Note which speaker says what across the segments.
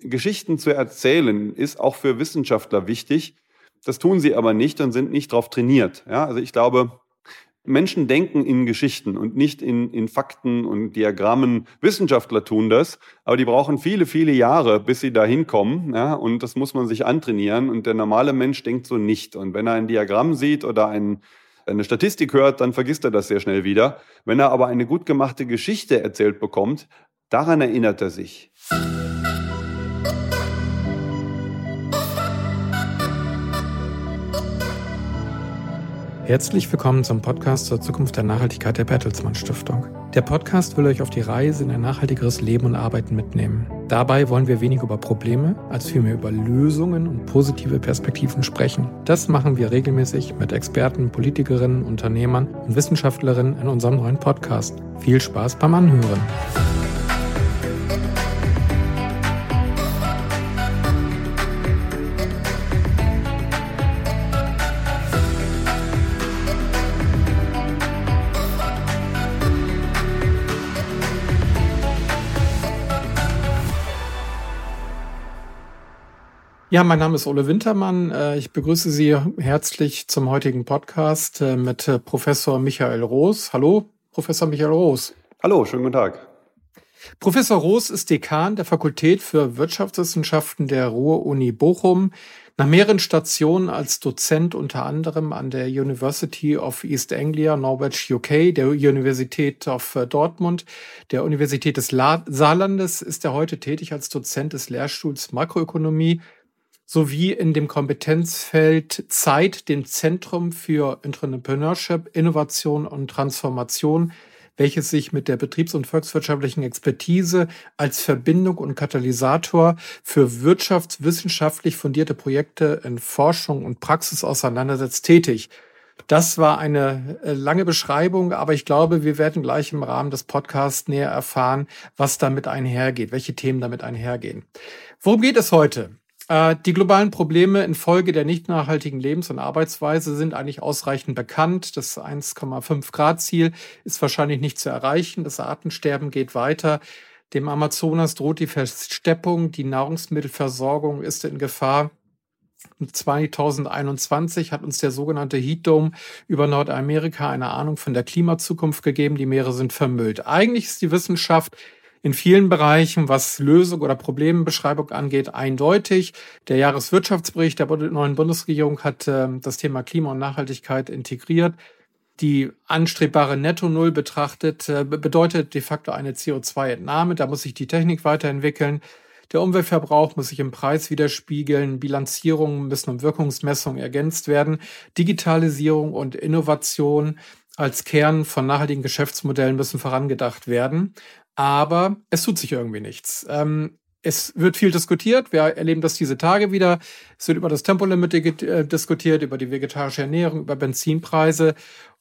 Speaker 1: Geschichten zu erzählen ist auch für Wissenschaftler wichtig. Das tun sie aber nicht und sind nicht darauf trainiert. Ja, also ich glaube, Menschen denken in Geschichten und nicht in, in Fakten und Diagrammen. Wissenschaftler tun das, aber die brauchen viele, viele Jahre, bis sie da hinkommen. Ja, und das muss man sich antrainieren. Und der normale Mensch denkt so nicht. Und wenn er ein Diagramm sieht oder ein, eine Statistik hört, dann vergisst er das sehr schnell wieder. Wenn er aber eine gut gemachte Geschichte erzählt bekommt, daran erinnert er sich.
Speaker 2: Herzlich willkommen zum Podcast zur Zukunft der Nachhaltigkeit der Bertelsmann Stiftung. Der Podcast will euch auf die Reise in ein nachhaltigeres Leben und Arbeiten mitnehmen. Dabei wollen wir weniger über Probleme als vielmehr über Lösungen und positive Perspektiven sprechen. Das machen wir regelmäßig mit Experten, Politikerinnen, Unternehmern und Wissenschaftlerinnen in unserem neuen Podcast. Viel Spaß beim Anhören. Ja, mein Name ist Ole Wintermann. Äh, ich begrüße Sie herzlich zum heutigen Podcast äh, mit äh, Professor Michael Roos. Hallo, Professor Michael Roos.
Speaker 1: Hallo, schönen guten Tag.
Speaker 2: Professor Roos ist Dekan der Fakultät für Wirtschaftswissenschaften der Ruhr-Uni Bochum. Nach mehreren Stationen als Dozent unter anderem an der University of East Anglia, Norwich, UK, der Universität of Dortmund, der Universität des Saarlandes ist er heute tätig als Dozent des Lehrstuhls Makroökonomie sowie in dem Kompetenzfeld Zeit, dem Zentrum für Entrepreneurship, Innovation und Transformation, welches sich mit der betriebs- und volkswirtschaftlichen Expertise als Verbindung und Katalysator für wirtschaftswissenschaftlich fundierte Projekte in Forschung und Praxis auseinandersetzt, tätig. Das war eine äh, lange Beschreibung, aber ich glaube, wir werden gleich im Rahmen des Podcasts näher erfahren, was damit einhergeht, welche Themen damit einhergehen. Worum geht es heute? Äh, die globalen Probleme infolge der nicht nachhaltigen Lebens- und Arbeitsweise sind eigentlich ausreichend bekannt. Das 1,5 Grad Ziel ist wahrscheinlich nicht zu erreichen. Das Artensterben geht weiter. Dem Amazonas droht die Versteppung. Die Nahrungsmittelversorgung ist in Gefahr. 2021 hat uns der sogenannte Heat Dome über Nordamerika eine Ahnung von der Klimazukunft gegeben. Die Meere sind vermüllt. Eigentlich ist die Wissenschaft in vielen Bereichen, was Lösung oder Problembeschreibung angeht, eindeutig. Der Jahreswirtschaftsbericht der neuen Bundesregierung hat äh, das Thema Klima und Nachhaltigkeit integriert. Die anstrebbare Netto-Null betrachtet, äh, bedeutet de facto eine CO2-Entnahme. Da muss sich die Technik weiterentwickeln. Der Umweltverbrauch muss sich im Preis widerspiegeln. Bilanzierungen müssen um Wirkungsmessungen ergänzt werden. Digitalisierung und Innovation als Kern von nachhaltigen Geschäftsmodellen müssen vorangedacht werden aber es tut sich irgendwie nichts. Ähm, es wird viel diskutiert. Wir erleben das diese Tage wieder. Es wird über das Tempolimit äh, diskutiert, über die vegetarische Ernährung, über Benzinpreise.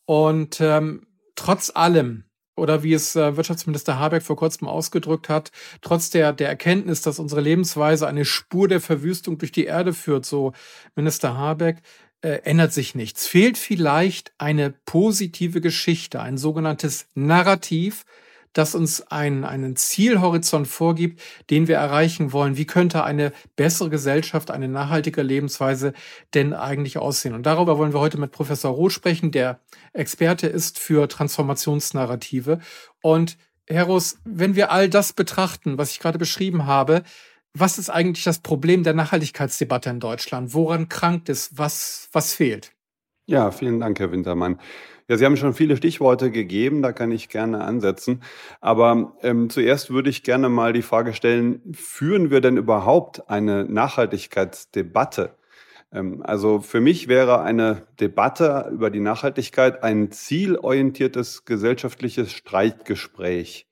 Speaker 2: Und ähm, trotz allem, oder wie es äh, Wirtschaftsminister Habeck vor kurzem ausgedrückt hat, trotz der, der Erkenntnis, dass unsere Lebensweise eine Spur der Verwüstung durch die Erde führt, so Minister Habeck, äh, ändert sich nichts. Fehlt vielleicht eine positive Geschichte, ein sogenanntes Narrativ, das uns einen, einen Zielhorizont vorgibt, den wir erreichen wollen. Wie könnte eine bessere Gesellschaft, eine nachhaltige Lebensweise denn eigentlich aussehen? Und darüber wollen wir heute mit Professor Roth sprechen, der Experte ist für Transformationsnarrative. Und Herr Roos, wenn wir all das betrachten, was ich gerade beschrieben habe, was ist eigentlich das Problem der Nachhaltigkeitsdebatte in Deutschland? Woran krankt es? Was, was fehlt?
Speaker 1: Ja, vielen Dank, Herr Wintermann. Ja, Sie haben schon viele Stichworte gegeben, da kann ich gerne ansetzen. Aber ähm, zuerst würde ich gerne mal die Frage stellen, führen wir denn überhaupt eine Nachhaltigkeitsdebatte? Ähm, also für mich wäre eine Debatte über die Nachhaltigkeit ein zielorientiertes gesellschaftliches Streitgespräch.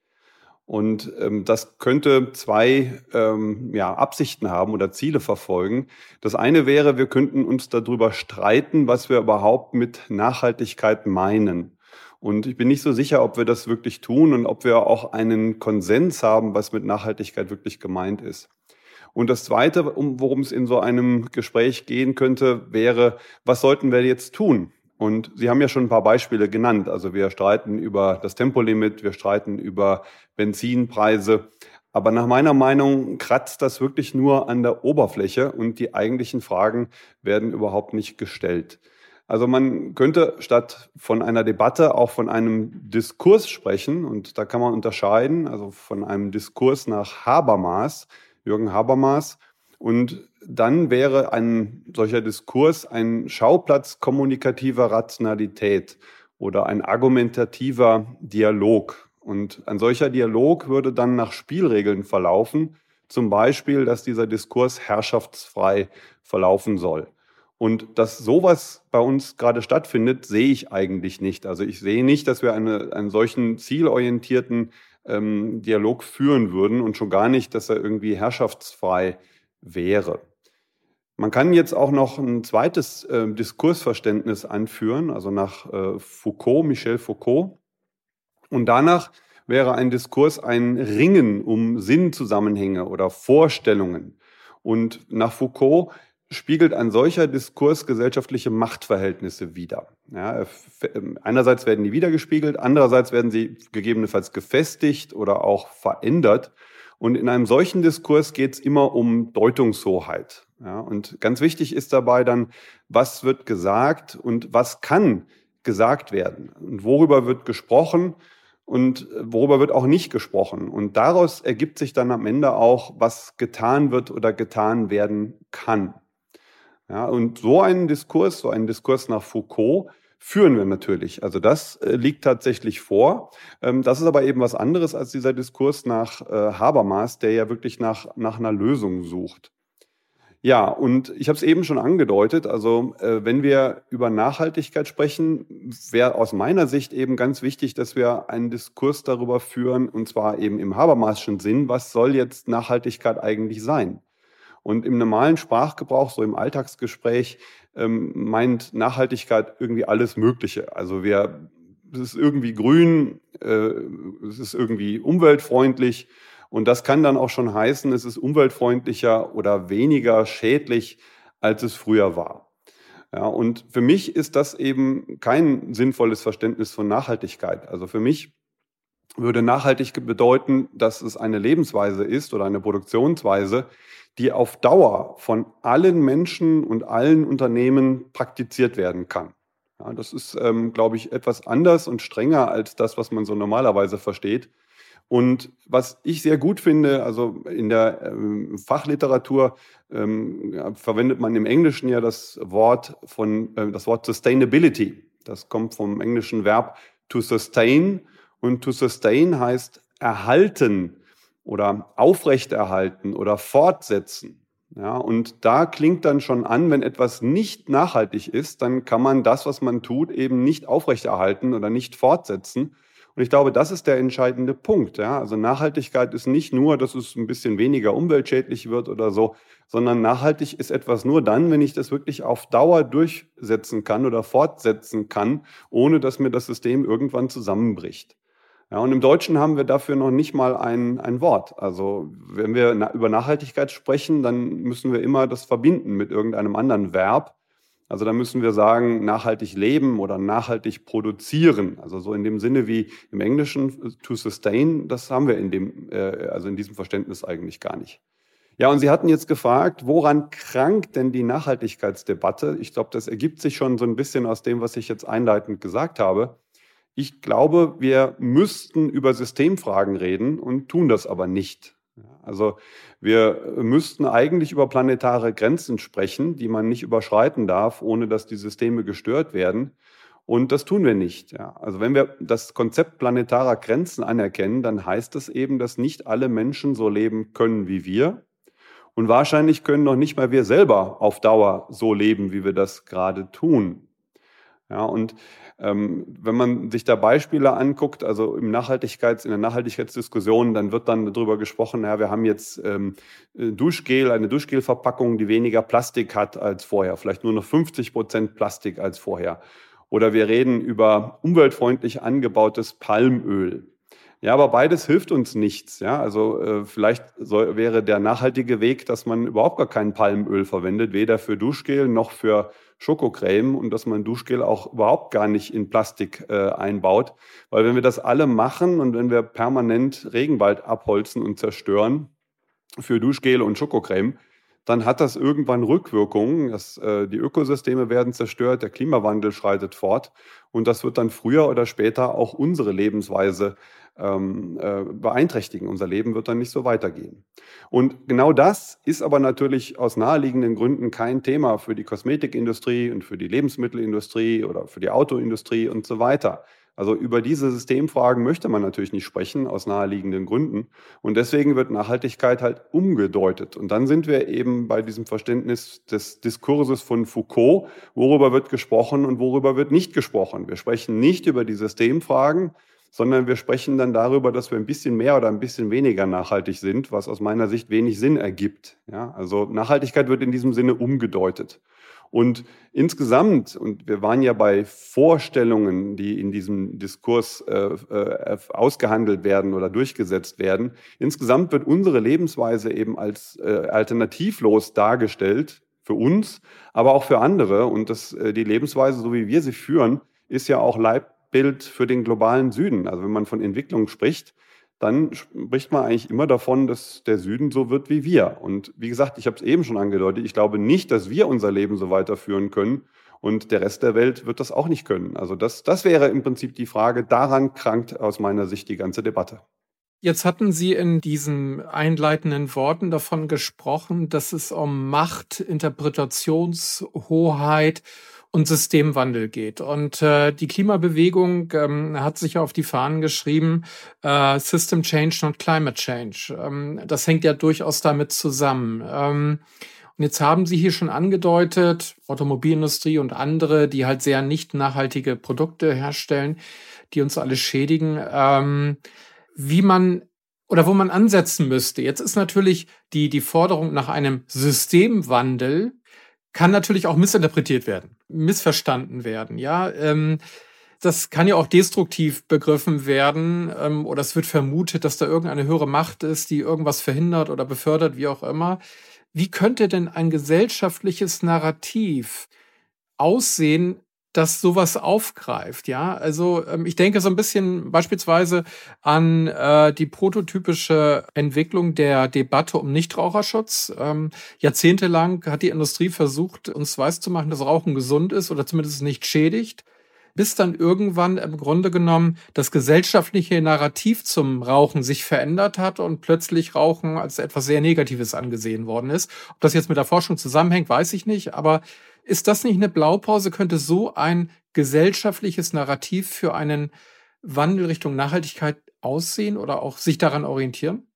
Speaker 1: Und ähm, das könnte zwei ähm, ja, Absichten haben oder Ziele verfolgen. Das eine wäre, wir könnten uns darüber streiten, was wir überhaupt mit Nachhaltigkeit meinen. Und ich bin nicht so sicher, ob wir das wirklich tun und ob wir auch einen Konsens haben, was mit Nachhaltigkeit wirklich gemeint ist. Und das Zweite, um, worum es in so einem Gespräch gehen könnte, wäre, was sollten wir jetzt tun? Und Sie haben ja schon ein paar Beispiele genannt. Also wir streiten über das Tempolimit, wir streiten über Benzinpreise. Aber nach meiner Meinung kratzt das wirklich nur an der Oberfläche und die eigentlichen Fragen werden überhaupt nicht gestellt. Also man könnte statt von einer Debatte auch von einem Diskurs sprechen und da kann man unterscheiden, also von einem Diskurs nach Habermas, Jürgen Habermas. Und dann wäre ein solcher Diskurs ein Schauplatz kommunikativer Rationalität oder ein argumentativer Dialog. Und ein solcher Dialog würde dann nach Spielregeln verlaufen, zum Beispiel, dass dieser Diskurs herrschaftsfrei verlaufen soll. Und dass sowas bei uns gerade stattfindet, sehe ich eigentlich nicht. Also ich sehe nicht, dass wir eine, einen solchen zielorientierten ähm, Dialog führen würden und schon gar nicht, dass er irgendwie herrschaftsfrei wäre. Man kann jetzt auch noch ein zweites äh, Diskursverständnis anführen, also nach äh, Foucault, Michel Foucault. Und danach wäre ein Diskurs ein Ringen um Sinnzusammenhänge oder Vorstellungen. Und nach Foucault spiegelt ein solcher Diskurs gesellschaftliche Machtverhältnisse wider. Ja, ähm, einerseits werden die wiedergespiegelt, andererseits werden sie gegebenenfalls gefestigt oder auch verändert. Und in einem solchen Diskurs geht es immer um Deutungshoheit. Ja, und ganz wichtig ist dabei dann, was wird gesagt und was kann gesagt werden und worüber wird gesprochen und worüber wird auch nicht gesprochen. Und daraus ergibt sich dann am Ende auch, was getan wird oder getan werden kann. Ja, und so einen Diskurs, so einen Diskurs nach Foucault, führen wir natürlich. Also das äh, liegt tatsächlich vor. Ähm, das ist aber eben was anderes als dieser Diskurs nach äh, Habermas, der ja wirklich nach, nach einer Lösung sucht. Ja, und ich habe es eben schon angedeutet, also äh, wenn wir über Nachhaltigkeit sprechen, wäre aus meiner Sicht eben ganz wichtig, dass wir einen Diskurs darüber führen, und zwar eben im Habermaschen Sinn, was soll jetzt Nachhaltigkeit eigentlich sein? Und im normalen Sprachgebrauch, so im Alltagsgespräch, ähm, meint Nachhaltigkeit irgendwie alles Mögliche. Also wir, es ist irgendwie grün, äh, es ist irgendwie umweltfreundlich. Und das kann dann auch schon heißen, es ist umweltfreundlicher oder weniger schädlich, als es früher war. Ja, und für mich ist das eben kein sinnvolles Verständnis von Nachhaltigkeit. Also für mich würde nachhaltig bedeuten, dass es eine Lebensweise ist oder eine Produktionsweise, die auf Dauer von allen Menschen und allen Unternehmen praktiziert werden kann. Ja, das ist, ähm, glaube ich, etwas anders und strenger als das, was man so normalerweise versteht. Und was ich sehr gut finde, also in der ähm, Fachliteratur ähm, ja, verwendet man im Englischen ja das Wort von äh, das Wort Sustainability. Das kommt vom englischen Verb to sustain und to sustain heißt erhalten oder aufrechterhalten oder fortsetzen. Ja, und da klingt dann schon an, wenn etwas nicht nachhaltig ist, dann kann man das, was man tut, eben nicht aufrechterhalten oder nicht fortsetzen. Und ich glaube, das ist der entscheidende Punkt. Ja? Also Nachhaltigkeit ist nicht nur, dass es ein bisschen weniger umweltschädlich wird oder so, sondern nachhaltig ist etwas nur dann, wenn ich das wirklich auf Dauer durchsetzen kann oder fortsetzen kann, ohne dass mir das System irgendwann zusammenbricht. Ja, und im Deutschen haben wir dafür noch nicht mal ein, ein Wort. Also wenn wir na, über Nachhaltigkeit sprechen, dann müssen wir immer das verbinden mit irgendeinem anderen Verb. Also da müssen wir sagen, nachhaltig leben oder nachhaltig produzieren. Also so in dem Sinne wie im Englischen to sustain, das haben wir in dem, äh, also in diesem Verständnis eigentlich gar nicht. Ja, und Sie hatten jetzt gefragt, woran krankt denn die Nachhaltigkeitsdebatte? Ich glaube, das ergibt sich schon so ein bisschen aus dem, was ich jetzt einleitend gesagt habe. Ich glaube, wir müssten über Systemfragen reden und tun das aber nicht. Also wir müssten eigentlich über planetare Grenzen sprechen, die man nicht überschreiten darf, ohne dass die Systeme gestört werden. Und das tun wir nicht. Ja. Also wenn wir das Konzept planetarer Grenzen anerkennen, dann heißt das eben, dass nicht alle Menschen so leben können wie wir. Und wahrscheinlich können noch nicht mal wir selber auf Dauer so leben, wie wir das gerade tun. Ja, und wenn man sich da Beispiele anguckt, also im Nachhaltigkeits, in der Nachhaltigkeitsdiskussion, dann wird dann darüber gesprochen, ja, wir haben jetzt ähm, Duschgel, eine Duschgelverpackung, die weniger Plastik hat als vorher, vielleicht nur noch 50 Prozent Plastik als vorher. Oder wir reden über umweltfreundlich angebautes Palmöl. Ja, aber beides hilft uns nichts. Ja, also äh, vielleicht soll, wäre der nachhaltige Weg, dass man überhaupt gar kein Palmöl verwendet, weder für Duschgel noch für Schokocreme und dass man Duschgel auch überhaupt gar nicht in Plastik äh, einbaut. Weil wenn wir das alle machen und wenn wir permanent Regenwald abholzen und zerstören für Duschgel und Schokocreme, dann hat das irgendwann Rückwirkungen. Das, äh, die Ökosysteme werden zerstört, der Klimawandel schreitet fort und das wird dann früher oder später auch unsere Lebensweise ähm, äh, beeinträchtigen. Unser Leben wird dann nicht so weitergehen. Und genau das ist aber natürlich aus naheliegenden Gründen kein Thema für die Kosmetikindustrie und für die Lebensmittelindustrie oder für die Autoindustrie und so weiter. Also über diese Systemfragen möchte man natürlich nicht sprechen, aus naheliegenden Gründen. Und deswegen wird Nachhaltigkeit halt umgedeutet. Und dann sind wir eben bei diesem Verständnis des Diskurses von Foucault, worüber wird gesprochen und worüber wird nicht gesprochen. Wir sprechen nicht über die Systemfragen, sondern wir sprechen dann darüber, dass wir ein bisschen mehr oder ein bisschen weniger nachhaltig sind, was aus meiner Sicht wenig Sinn ergibt. Ja, also Nachhaltigkeit wird in diesem Sinne umgedeutet. Und insgesamt, und wir waren ja bei Vorstellungen, die in diesem Diskurs äh, äh, ausgehandelt werden oder durchgesetzt werden, insgesamt wird unsere Lebensweise eben als äh, alternativlos dargestellt für uns, aber auch für andere. Und das, äh, die Lebensweise, so wie wir sie führen, ist ja auch Leib, Bild für den globalen Süden. Also wenn man von Entwicklung spricht, dann spricht man eigentlich immer davon, dass der Süden so wird wie wir. Und wie gesagt, ich habe es eben schon angedeutet, ich glaube nicht, dass wir unser Leben so weiterführen können und der Rest der Welt wird das auch nicht können. Also das, das wäre im Prinzip die Frage. Daran krankt aus meiner Sicht die ganze Debatte.
Speaker 2: Jetzt hatten Sie in diesen einleitenden Worten davon gesprochen, dass es um Macht, Interpretationshoheit und Systemwandel geht. Und äh, die Klimabewegung ähm, hat sich auf die Fahnen geschrieben, äh, System Change, not Climate Change. Ähm, das hängt ja durchaus damit zusammen. Ähm, und jetzt haben Sie hier schon angedeutet, Automobilindustrie und andere, die halt sehr nicht nachhaltige Produkte herstellen, die uns alle schädigen, ähm, wie man oder wo man ansetzen müsste. Jetzt ist natürlich die, die Forderung nach einem Systemwandel kann natürlich auch missinterpretiert werden, missverstanden werden. Ja, ähm, das kann ja auch destruktiv begriffen werden ähm, oder es wird vermutet, dass da irgendeine höhere Macht ist, die irgendwas verhindert oder befördert, wie auch immer. Wie könnte denn ein gesellschaftliches Narrativ aussehen, das sowas aufgreift, ja. Also ähm, ich denke so ein bisschen beispielsweise an äh, die prototypische Entwicklung der Debatte um Nichtraucherschutz. Ähm, jahrzehntelang hat die Industrie versucht, uns weiszumachen, dass Rauchen gesund ist oder zumindest nicht schädigt, bis dann irgendwann im Grunde genommen das gesellschaftliche Narrativ zum Rauchen sich verändert hat und plötzlich Rauchen als etwas sehr Negatives angesehen worden ist. Ob das jetzt mit der Forschung zusammenhängt, weiß ich nicht, aber ist das nicht eine Blaupause? Könnte so ein gesellschaftliches Narrativ für einen Wandel Richtung Nachhaltigkeit aussehen oder auch sich daran orientieren?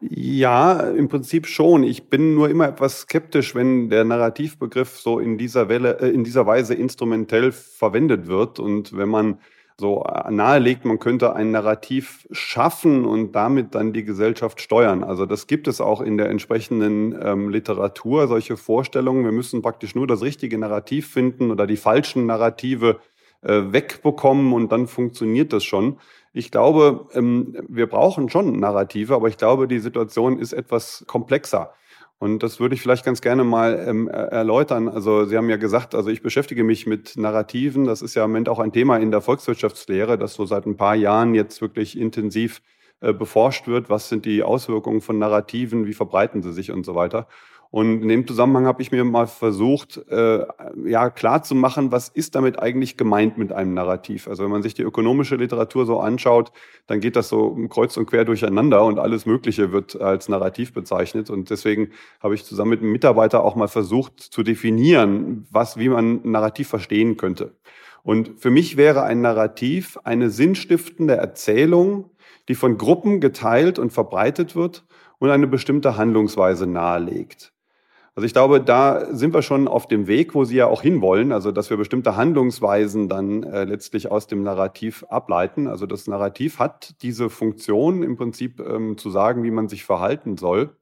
Speaker 1: Ja, im Prinzip schon. Ich bin nur immer etwas skeptisch, wenn der Narrativbegriff so in dieser Welle, äh, in dieser Weise instrumentell verwendet wird und wenn man so nahelegt, man könnte ein Narrativ schaffen und damit dann die Gesellschaft steuern. Also das gibt es auch in der entsprechenden ähm, Literatur, solche Vorstellungen. Wir müssen praktisch nur das richtige Narrativ finden oder die falschen Narrative äh, wegbekommen und dann funktioniert das schon. Ich glaube, ähm, wir brauchen schon Narrative, aber ich glaube, die Situation ist etwas komplexer. Und das würde ich vielleicht ganz gerne mal ähm, erläutern. Also Sie haben ja gesagt, also ich beschäftige mich mit Narrativen. Das ist ja im Moment auch ein Thema in der Volkswirtschaftslehre, das so seit ein paar Jahren jetzt wirklich intensiv äh, beforscht wird. Was sind die Auswirkungen von Narrativen? Wie verbreiten sie sich und so weiter? Und in dem Zusammenhang habe ich mir mal versucht, äh, ja, klar zu machen, was ist damit eigentlich gemeint mit einem Narrativ? Also wenn man sich die ökonomische Literatur so anschaut, dann geht das so kreuz und quer durcheinander und alles Mögliche wird als Narrativ bezeichnet. Und deswegen habe ich zusammen mit einem Mitarbeiter auch mal versucht zu definieren, was, wie man Narrativ verstehen könnte. Und für mich wäre ein Narrativ eine sinnstiftende Erzählung, die von Gruppen geteilt und verbreitet wird und eine bestimmte Handlungsweise nahelegt. Also ich glaube, da sind wir schon auf dem Weg, wo Sie ja auch hinwollen, also dass wir bestimmte Handlungsweisen dann äh, letztlich aus dem Narrativ ableiten. Also das Narrativ hat diese Funktion im Prinzip ähm, zu sagen, wie man sich verhalten soll.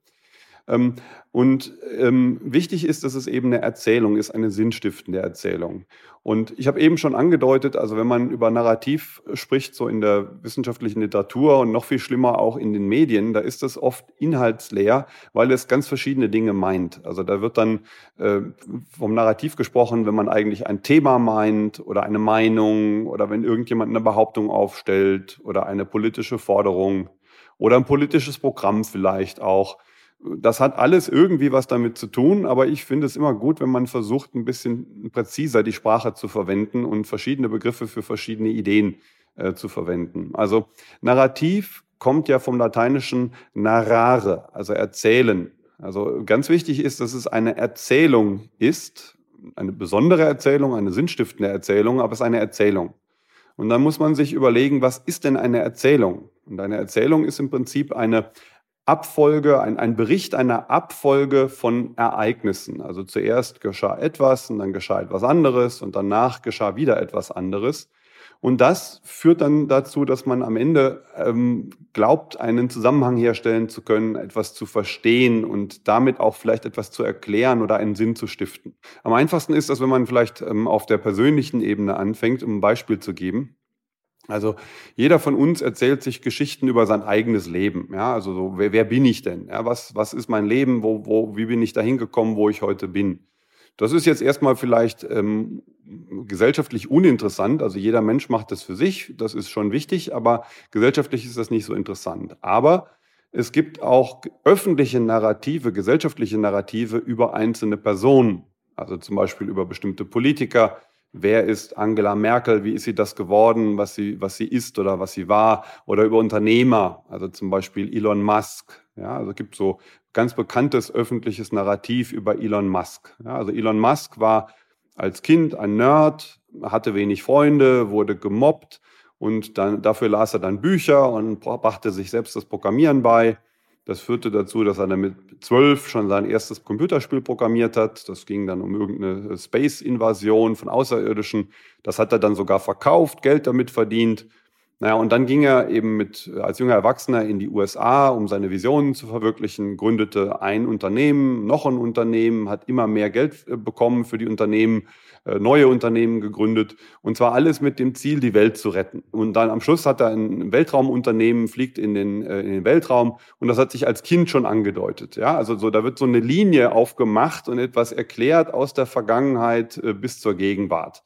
Speaker 1: Ähm, und ähm, wichtig ist, dass es eben eine Erzählung ist, eine sinnstiftende Erzählung. Und ich habe eben schon angedeutet, also wenn man über Narrativ spricht, so in der wissenschaftlichen Literatur und noch viel schlimmer auch in den Medien, da ist das oft inhaltsleer, weil es ganz verschiedene Dinge meint. Also da wird dann äh, vom Narrativ gesprochen, wenn man eigentlich ein Thema meint oder eine Meinung oder wenn irgendjemand eine Behauptung aufstellt oder eine politische Forderung oder ein politisches Programm vielleicht auch. Das hat alles irgendwie was damit zu tun, aber ich finde es immer gut, wenn man versucht, ein bisschen präziser die Sprache zu verwenden und verschiedene Begriffe für verschiedene Ideen äh, zu verwenden. Also Narrativ kommt ja vom lateinischen narrare, also erzählen. Also ganz wichtig ist, dass es eine Erzählung ist, eine besondere Erzählung, eine sinnstiftende Erzählung, aber es ist eine Erzählung. Und dann muss man sich überlegen, was ist denn eine Erzählung? Und eine Erzählung ist im Prinzip eine Abfolge, ein, ein Bericht einer Abfolge von Ereignissen. Also zuerst geschah etwas und dann geschah etwas anderes und danach geschah wieder etwas anderes. Und das führt dann dazu, dass man am Ende ähm, glaubt, einen Zusammenhang herstellen zu können, etwas zu verstehen und damit auch vielleicht etwas zu erklären oder einen Sinn zu stiften. Am einfachsten ist das, wenn man vielleicht ähm, auf der persönlichen Ebene anfängt, um ein Beispiel zu geben. Also jeder von uns erzählt sich Geschichten über sein eigenes Leben. Ja, also so, wer, wer bin ich denn? Ja, was, was ist mein Leben? Wo, wo, wie bin ich da hingekommen, wo ich heute bin? Das ist jetzt erstmal vielleicht ähm, gesellschaftlich uninteressant. Also jeder Mensch macht das für sich. Das ist schon wichtig, aber gesellschaftlich ist das nicht so interessant. Aber es gibt auch öffentliche Narrative, gesellschaftliche Narrative über einzelne Personen. Also zum Beispiel über bestimmte Politiker, wer ist Angela Merkel, wie ist sie das geworden, was sie, was sie ist oder was sie war, oder über Unternehmer, also zum Beispiel Elon Musk. Ja, also es gibt so ganz bekanntes öffentliches Narrativ über Elon Musk. Ja, also Elon Musk war als Kind ein Nerd, hatte wenig Freunde, wurde gemobbt und dann, dafür las er dann Bücher und brachte sich selbst das Programmieren bei. Das führte dazu, dass er dann mit zwölf schon sein erstes Computerspiel programmiert hat. Das ging dann um irgendeine Space-Invasion von Außerirdischen. Das hat er dann sogar verkauft, Geld damit verdient. Naja, und dann ging er eben mit, als junger Erwachsener in die USA, um seine Visionen zu verwirklichen, gründete ein Unternehmen, noch ein Unternehmen, hat immer mehr Geld äh, bekommen für die Unternehmen, äh, neue Unternehmen gegründet und zwar alles mit dem Ziel, die Welt zu retten. Und dann am Schluss hat er ein Weltraumunternehmen, fliegt in den, äh, in den Weltraum und das hat sich als Kind schon angedeutet. Ja, also so, da wird so eine Linie aufgemacht und etwas erklärt aus der Vergangenheit bis zur Gegenwart.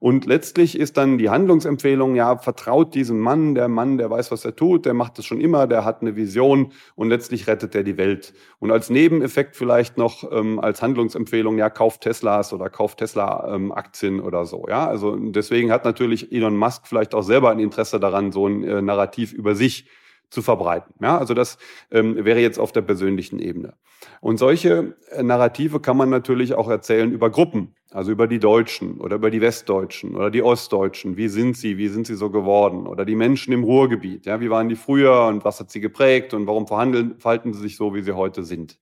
Speaker 1: Und letztlich ist dann die Handlungsempfehlung, ja, vertraut diesem Mann, der Mann, der weiß, was er tut, der macht es schon immer, der hat eine Vision und letztlich rettet er die Welt. Und als Nebeneffekt vielleicht noch ähm, als Handlungsempfehlung, ja, kauft Teslas oder kauft Tesla-Aktien ähm, oder so. Ja, also deswegen hat natürlich Elon Musk vielleicht auch selber ein Interesse daran, so ein äh, Narrativ über sich zu verbreiten. Ja, also das ähm, wäre jetzt auf der persönlichen Ebene. Und solche äh, Narrative kann man natürlich auch erzählen über Gruppen, also über die Deutschen oder über die Westdeutschen oder die Ostdeutschen. Wie sind sie? Wie sind sie so geworden? Oder die Menschen im Ruhrgebiet. Ja, wie waren die früher und was hat sie geprägt und warum verhandeln, verhalten sie sich so, wie sie heute sind?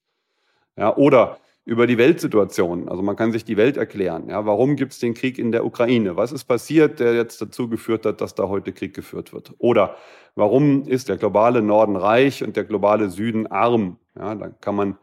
Speaker 1: Ja, oder über die Weltsituation. Also man kann sich die Welt erklären. Ja, warum gibt es den Krieg in der Ukraine? Was ist passiert, der jetzt dazu geführt hat, dass da heute Krieg geführt wird? Oder warum ist der globale Norden reich und der globale Süden arm? Ja, da kann man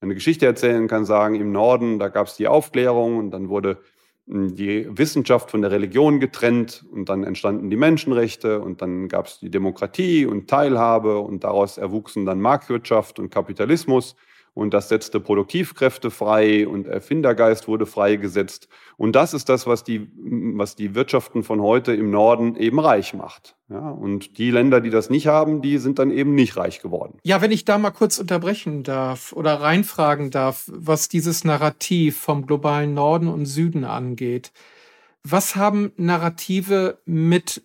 Speaker 1: eine Geschichte erzählen, kann sagen, im Norden, da gab es die Aufklärung und dann wurde hm, die Wissenschaft von der Religion getrennt und dann entstanden die Menschenrechte und dann gab es die Demokratie und Teilhabe und daraus erwuchsen dann Marktwirtschaft und Kapitalismus und das setzte Produktivkräfte frei und Erfindergeist wurde freigesetzt. Und das ist das, was die, was die Wirtschaften von heute im Norden eben reich macht. Ja, und die Länder, die das nicht haben, die sind dann eben nicht reich geworden.
Speaker 2: Ja, wenn ich da mal kurz unterbrechen darf oder reinfragen darf, was dieses Narrativ vom globalen Norden und Süden angeht. Was haben Narrative mit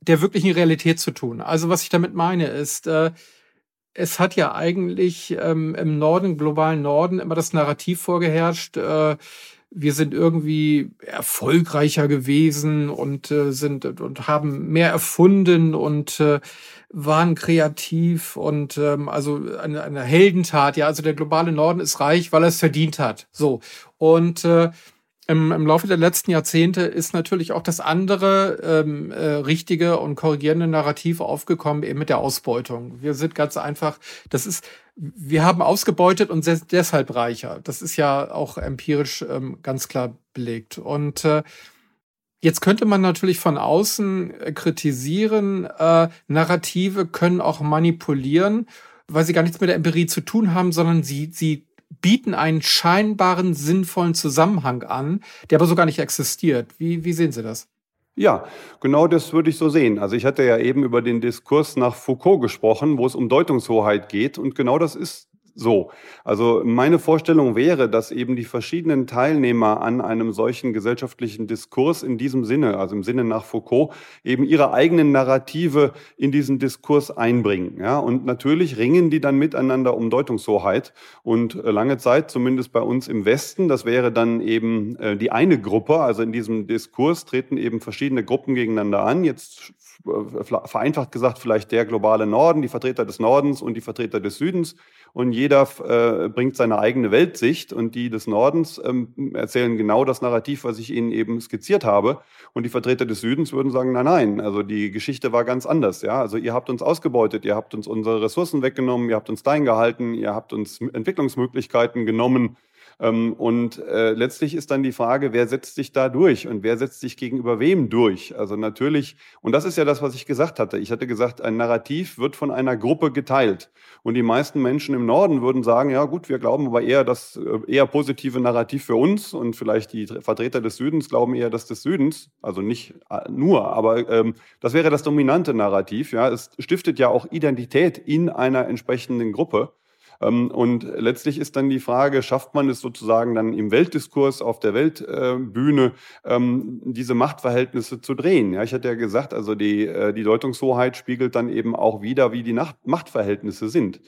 Speaker 2: der wirklichen Realität zu tun? Also was ich damit meine ist, äh, es hat ja eigentlich ähm, im Norden, globalen Norden, immer das Narrativ vorgeherrscht, äh, wir sind irgendwie erfolgreicher gewesen und äh, sind und haben mehr erfunden und äh, waren kreativ und ähm, also eine, eine Heldentat. Ja, also der globale Norden ist reich, weil er es verdient hat. So und äh, im, im Laufe der letzten Jahrzehnte ist natürlich auch das andere ähm, äh, richtige und korrigierende Narrativ aufgekommen, eben mit der Ausbeutung. Wir sind ganz einfach, das ist wir haben ausgebeutet und deshalb reicher. Das ist ja auch empirisch ähm, ganz klar belegt. Und äh, Jetzt könnte man natürlich von außen äh, kritisieren, äh, Narrative können auch manipulieren, weil sie gar nichts mit der Empirie zu tun haben, sondern sie, sie bieten einen scheinbaren, sinnvollen Zusammenhang an, der aber so gar nicht existiert. Wie, wie sehen Sie das?
Speaker 1: Ja, genau das würde ich so sehen. Also ich hatte ja eben über den Diskurs nach Foucault gesprochen, wo es um Deutungshoheit geht. Und genau das ist so, also meine Vorstellung wäre, dass eben die verschiedenen Teilnehmer an einem solchen gesellschaftlichen Diskurs in diesem Sinne, also im Sinne nach Foucault, eben ihre eigenen Narrative in diesen Diskurs einbringen. Ja, und natürlich ringen die dann miteinander um Deutungshoheit. Und äh, lange Zeit, zumindest bei uns im Westen, das wäre dann eben äh, die eine Gruppe, also in diesem Diskurs treten eben verschiedene Gruppen gegeneinander an. Jetzt vereinfacht gesagt vielleicht der globale Norden, die Vertreter des Nordens und die Vertreter des Südens und jeder äh, bringt seine eigene Weltsicht und die des Nordens ähm, erzählen genau das Narrativ, was ich Ihnen eben skizziert habe. Und die Vertreter des Südens würden sagen, nein, nein, also die Geschichte war ganz anders. Ja, also ihr habt uns ausgebeutet, ihr habt uns unsere Ressourcen weggenommen, ihr habt uns klein gehalten, ihr habt uns Entwicklungsmöglichkeiten genommen und äh, letztlich ist dann die Frage, wer setzt sich da durch und wer setzt sich gegenüber wem durch? Also natürlich, und das ist ja das, was ich gesagt hatte. Ich hatte gesagt, ein Narrativ wird von einer Gruppe geteilt. Und die meisten Menschen im Norden würden sagen, ja gut, wir glauben aber eher das äh, eher positive Narrativ für uns und vielleicht die Vertreter des Südens glauben eher das des Südens, also nicht äh, nur, aber ähm, das wäre das dominante Narrativ. Ja, es stiftet ja auch Identität in einer entsprechenden Gruppe. Ähm, und letztlich ist dann die Frage, schafft man es sozusagen dann im Weltdiskurs auf der Weltbühne, ähm, diese Machtverhältnisse zu drehen? Ja, ich hatte ja gesagt, also die, äh, die Deutungshoheit spiegelt dann eben auch wieder, wie die Machtverhältnisse sind.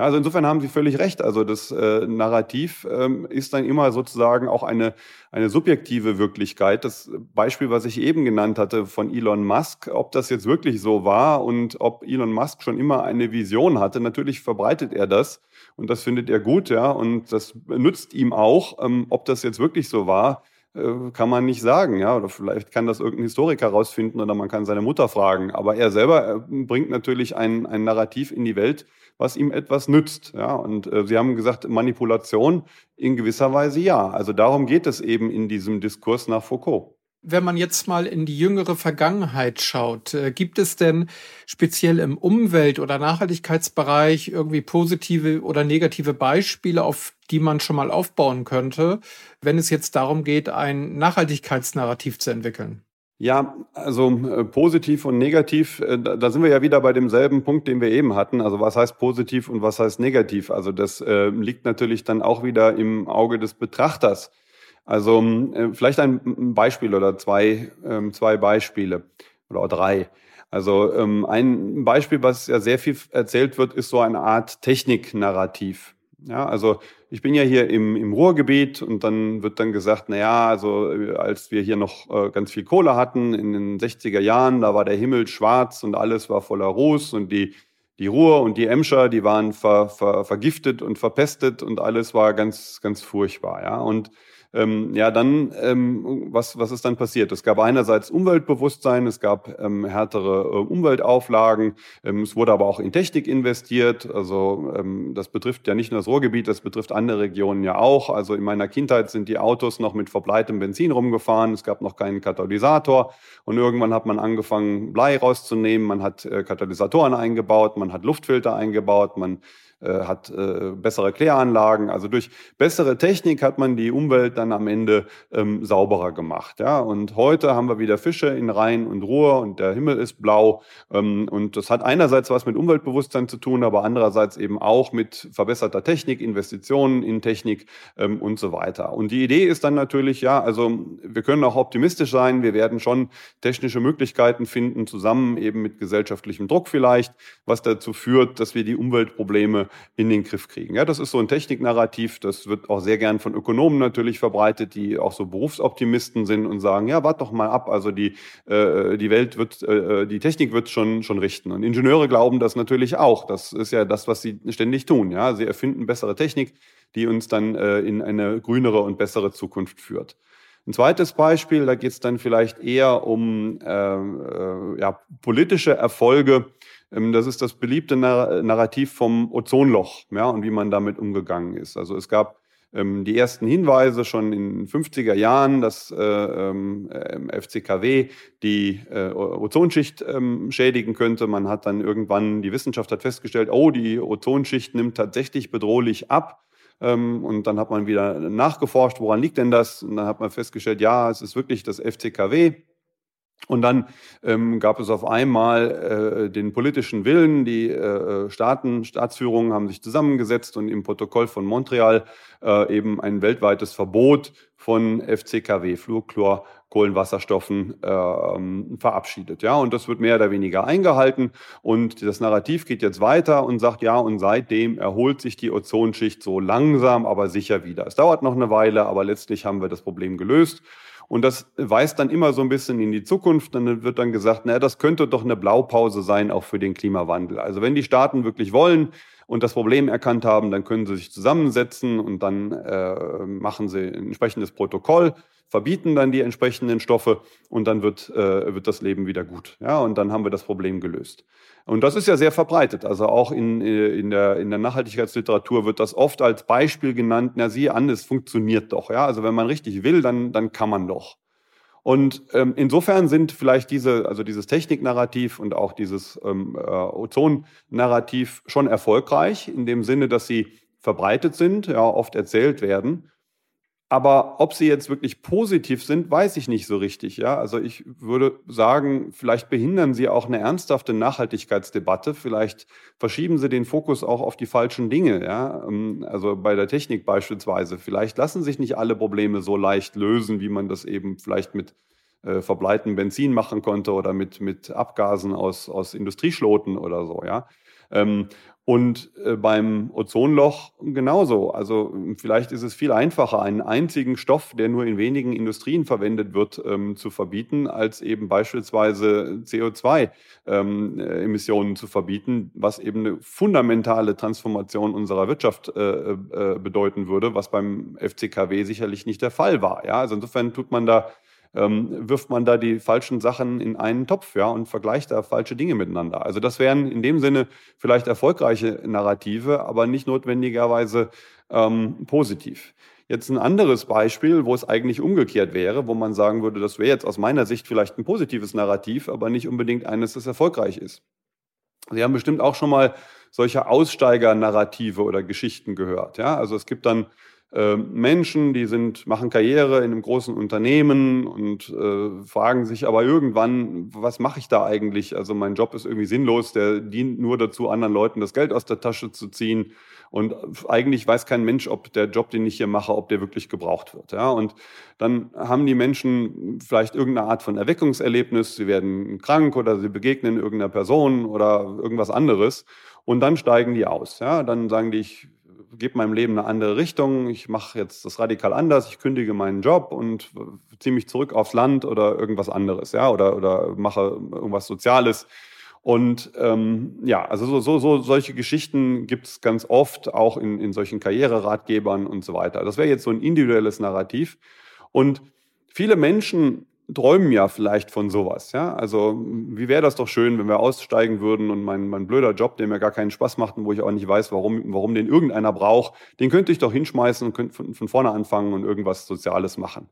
Speaker 1: Ja, also insofern haben Sie völlig recht. Also das äh, Narrativ ähm, ist dann immer sozusagen auch eine, eine subjektive Wirklichkeit. Das Beispiel, was ich eben genannt hatte von Elon Musk, ob das jetzt wirklich so war und ob Elon Musk schon immer eine Vision hatte, natürlich verbreitet er das und das findet er gut, ja, und das nützt ihm auch. Ähm, ob das jetzt wirklich so war, äh, kann man nicht sagen, ja, oder vielleicht kann das irgendein Historiker rausfinden oder man kann seine Mutter fragen. Aber er selber äh, bringt natürlich ein, ein Narrativ in die Welt, was ihm etwas nützt. Ja, und äh, Sie haben gesagt, Manipulation in gewisser Weise ja. Also darum geht es eben in diesem Diskurs nach Foucault.
Speaker 2: Wenn man jetzt mal in die jüngere Vergangenheit schaut, äh, gibt es denn speziell im Umwelt- oder Nachhaltigkeitsbereich irgendwie positive oder negative Beispiele, auf die man schon mal aufbauen könnte, wenn es jetzt darum geht, ein Nachhaltigkeitsnarrativ zu entwickeln?
Speaker 1: Ja, also äh, positiv und negativ, äh, da sind wir ja wieder bei demselben Punkt, den wir eben hatten. Also was heißt positiv und was heißt negativ? Also das äh, liegt natürlich dann auch wieder im Auge des Betrachters. Also vielleicht ein Beispiel oder zwei, ähm, zwei Beispiele oder drei. Also ähm, ein Beispiel, was ja sehr viel erzählt wird, ist so eine Art Techniknarrativ. Ja, also ich bin ja hier im, im Ruhrgebiet und dann wird dann gesagt, na ja, also äh, als wir hier noch äh, ganz viel Kohle hatten in den 60er Jahren, da war der Himmel schwarz und alles war voller Ruß und die, die Ruhr und die Emscher, die waren ver, ver, vergiftet und verpestet und alles war ganz, ganz furchtbar, ja. Und ähm, ja, dann, ähm, was, was ist dann passiert? Es gab einerseits Umweltbewusstsein, es gab ähm, härtere äh, Umweltauflagen, ähm, es wurde aber auch in Technik investiert. Also ähm, das betrifft ja nicht nur das Ruhrgebiet, das betrifft andere Regionen ja auch. Also in meiner Kindheit sind die Autos noch mit verbleitem Benzin rumgefahren, es gab noch keinen Katalysator und irgendwann hat man angefangen, Blei rauszunehmen, man hat äh, Katalysatoren eingebaut, man hat Luftfilter eingebaut, man hat äh, bessere Kläranlagen. Also durch bessere Technik hat man die Umwelt dann am Ende ähm, sauberer gemacht. Ja? Und heute haben wir wieder Fische in Rhein und Ruhr und der Himmel ist blau. Ähm, und das hat einerseits was mit Umweltbewusstsein zu tun, aber andererseits eben auch mit verbesserter Technik, Investitionen in Technik ähm, und so weiter. Und die Idee ist dann natürlich, ja, also wir können auch optimistisch sein. Wir werden schon technische Möglichkeiten finden, zusammen eben mit gesellschaftlichem Druck vielleicht, was dazu führt, dass wir die Umweltprobleme in den Griff kriegen. Ja, das ist so ein Techniknarrativ, das wird auch sehr gern von Ökonomen natürlich verbreitet, die auch so Berufsoptimisten sind und sagen, ja, wart doch mal ab, also die, äh, die Welt wird, äh, die Technik wird schon, schon richten. Und Ingenieure glauben das natürlich auch. Das ist ja das, was sie ständig tun. Ja, sie erfinden bessere Technik, die uns dann äh, in eine grünere und bessere Zukunft führt. Ein zweites Beispiel, da geht es dann vielleicht eher um äh, äh, ja, politische Erfolge das ist das beliebte Narrativ vom Ozonloch ja, und wie man damit umgegangen ist. Also es gab ähm, die ersten Hinweise schon in den 50er Jahren, dass äh, ähm, FCKW die äh, Ozonschicht ähm, schädigen könnte. Man hat dann irgendwann, die Wissenschaft hat festgestellt, oh, die Ozonschicht nimmt tatsächlich bedrohlich ab. Ähm, und dann hat man wieder nachgeforscht, woran liegt denn das? Und dann hat man festgestellt, ja, es ist wirklich das FCKW. Und dann ähm, gab es auf einmal äh, den politischen Willen. Die äh, Staaten, Staatsführungen haben sich zusammengesetzt und im Protokoll von Montreal äh, eben ein weltweites Verbot von FCKW, Fluorchlor, Kohlenwasserstoffen äh, verabschiedet. Ja, und das wird mehr oder weniger eingehalten. Und das Narrativ geht jetzt weiter und sagt, ja, und seitdem erholt sich die Ozonschicht so langsam, aber sicher wieder. Es dauert noch eine Weile, aber letztlich haben wir das Problem gelöst. Und das weist dann immer so ein bisschen in die Zukunft. Dann wird dann gesagt, naja, das könnte doch eine Blaupause sein, auch für den Klimawandel. Also wenn die Staaten wirklich wollen und das Problem erkannt haben, dann können sie sich zusammensetzen und dann äh, machen sie ein entsprechendes Protokoll verbieten dann die entsprechenden Stoffe und dann wird, äh, wird das Leben wieder gut. Ja, und dann haben wir das Problem gelöst. Und das ist ja sehr verbreitet. Also auch in, äh, in, der, in der Nachhaltigkeitsliteratur wird das oft als Beispiel genannt. Na, sieh an, es funktioniert doch. Ja, also wenn man richtig will, dann, dann kann man doch. Und ähm, insofern sind vielleicht diese, also dieses Techniknarrativ und auch dieses ähm, äh, Ozon-Narrativ schon erfolgreich, in dem Sinne, dass sie verbreitet sind, ja, oft erzählt werden. Aber ob sie jetzt wirklich positiv sind, weiß ich nicht so richtig. Ja, also ich würde sagen, vielleicht behindern sie auch eine ernsthafte Nachhaltigkeitsdebatte. Vielleicht verschieben sie den Fokus auch auf die falschen Dinge. Ja, ähm, also bei der Technik beispielsweise. Vielleicht lassen sich nicht alle Probleme so leicht lösen, wie man das eben vielleicht mit äh, verbleiten Benzin machen konnte oder mit, mit Abgasen aus, aus Industrieschloten oder so. Ja, ähm, und äh, beim Ozonloch genauso. Also vielleicht ist es viel einfacher, einen einzigen Stoff, der nur in wenigen Industrien verwendet wird, ähm, zu verbieten, als eben beispielsweise CO2-Emissionen ähm, zu verbieten, was eben eine fundamentale Transformation unserer Wirtschaft äh, äh, bedeuten würde, was beim FCKW sicherlich nicht der Fall war. Ja? Also insofern tut man da ähm, wirft man da die falschen Sachen in einen Topf ja, und vergleicht da falsche Dinge miteinander. Also das wären in dem Sinne vielleicht erfolgreiche Narrative, aber nicht notwendigerweise ähm, positiv. Jetzt ein anderes Beispiel, wo es eigentlich umgekehrt wäre, wo man sagen würde, das wäre jetzt aus meiner Sicht vielleicht ein positives Narrativ, aber nicht unbedingt eines, das erfolgreich ist. Sie haben bestimmt auch schon mal solche Aussteiger-Narrative oder Geschichten gehört. Ja? Also es gibt dann äh, Menschen, die sind, machen Karriere in einem großen Unternehmen und äh, fragen sich aber irgendwann, was mache ich da eigentlich? Also mein Job ist irgendwie sinnlos, der dient nur dazu, anderen Leuten das Geld aus der Tasche zu ziehen. Und eigentlich weiß kein Mensch, ob der Job, den ich hier mache, ob der wirklich gebraucht wird. Ja, und dann haben die Menschen vielleicht irgendeine Art von Erweckungserlebnis. Sie werden krank oder sie begegnen irgendeiner Person oder irgendwas anderes. Und dann steigen die aus. Ja, dann sagen die, ich gebe meinem Leben eine andere Richtung, ich mache jetzt das radikal anders, ich kündige meinen Job und ziehe mich zurück aufs Land oder irgendwas anderes, ja, oder, oder mache irgendwas Soziales. Und ähm, ja, also so, so, so solche Geschichten gibt es ganz oft, auch in, in solchen Karriereratgebern und so weiter. Das wäre jetzt so ein individuelles Narrativ. Und viele Menschen träumen ja vielleicht von sowas. Ja? Also wie wäre das doch schön, wenn wir aussteigen würden und mein, mein blöder Job, der mir gar keinen Spaß macht und wo ich auch nicht weiß, warum, warum den irgendeiner braucht, den könnte ich doch hinschmeißen und könnte von, von vorne anfangen und irgendwas Soziales machen.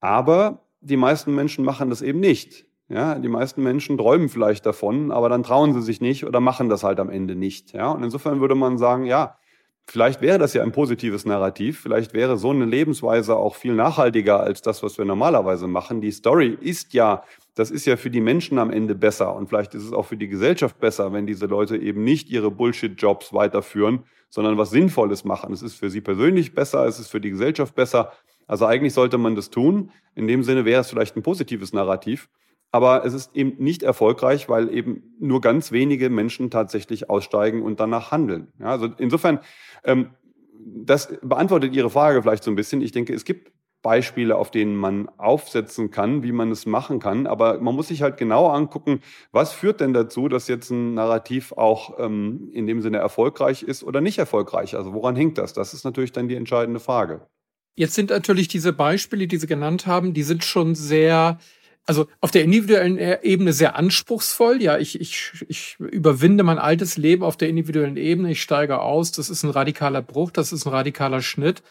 Speaker 1: Aber die meisten Menschen machen das eben nicht. Ja, die meisten Menschen träumen vielleicht davon, aber dann trauen sie sich nicht oder machen das halt am Ende nicht. Ja, und insofern würde man sagen, ja, Vielleicht wäre das ja ein positives Narrativ. Vielleicht wäre so eine Lebensweise auch viel nachhaltiger als das, was wir normalerweise machen. Die Story ist ja, das ist ja für die Menschen am Ende besser. Und vielleicht ist es auch für die Gesellschaft besser, wenn diese Leute eben nicht ihre Bullshit-Jobs weiterführen, sondern was Sinnvolles machen. Es ist für sie persönlich besser, es ist für die Gesellschaft besser. Also eigentlich sollte man das tun. In dem Sinne wäre es vielleicht ein positives Narrativ. Aber es ist eben nicht erfolgreich, weil eben nur ganz wenige Menschen tatsächlich aussteigen und danach handeln. Ja, also insofern, ähm, das beantwortet Ihre Frage vielleicht so ein bisschen. Ich denke, es gibt Beispiele, auf denen man aufsetzen kann, wie man es machen kann. Aber man muss sich halt genau angucken, was führt denn dazu, dass jetzt ein Narrativ auch ähm, in dem Sinne erfolgreich ist oder nicht erfolgreich. Also woran hängt das? Das ist natürlich dann die entscheidende Frage.
Speaker 2: Jetzt sind natürlich diese Beispiele, die Sie genannt haben, die sind schon sehr also auf der individuellen e-, Ebene sehr anspruchsvoll. Ja, ich, ich, ich überwinde mein altes Leben auf der individuellen Ebene. Ich steige aus. Das ist ein radikaler Bruch. Das ist ein radikaler Schnitt.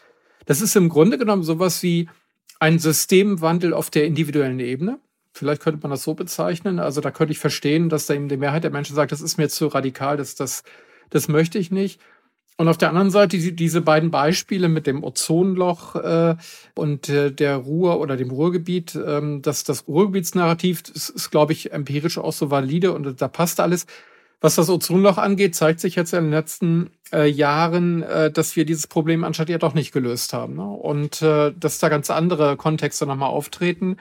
Speaker 2: Das ist im Grunde genommen sowas wie ein Systemwandel auf der individuellen Ebene. Vielleicht könnte man das so bezeichnen. Also da könnte ich verstehen, dass da eben die Mehrheit der Menschen sagt, das ist mir zu radikal, das, das, das möchte ich nicht. Und auf der anderen Seite die, diese beiden Beispiele mit dem Ozonloch äh, und äh, der Ruhr oder dem Ruhrgebiet, ähm, das, das Ruhrgebietsnarrativ ist, ist glaube ich, empirisch auch so valide und da passt alles. Was das Ozonloch angeht, zeigt sich jetzt in den letzten äh, Jahren, äh, dass wir dieses Problem anscheinend ja doch nicht gelöst haben. Ne? Und äh, dass da ganz andere Kontexte nochmal auftreten.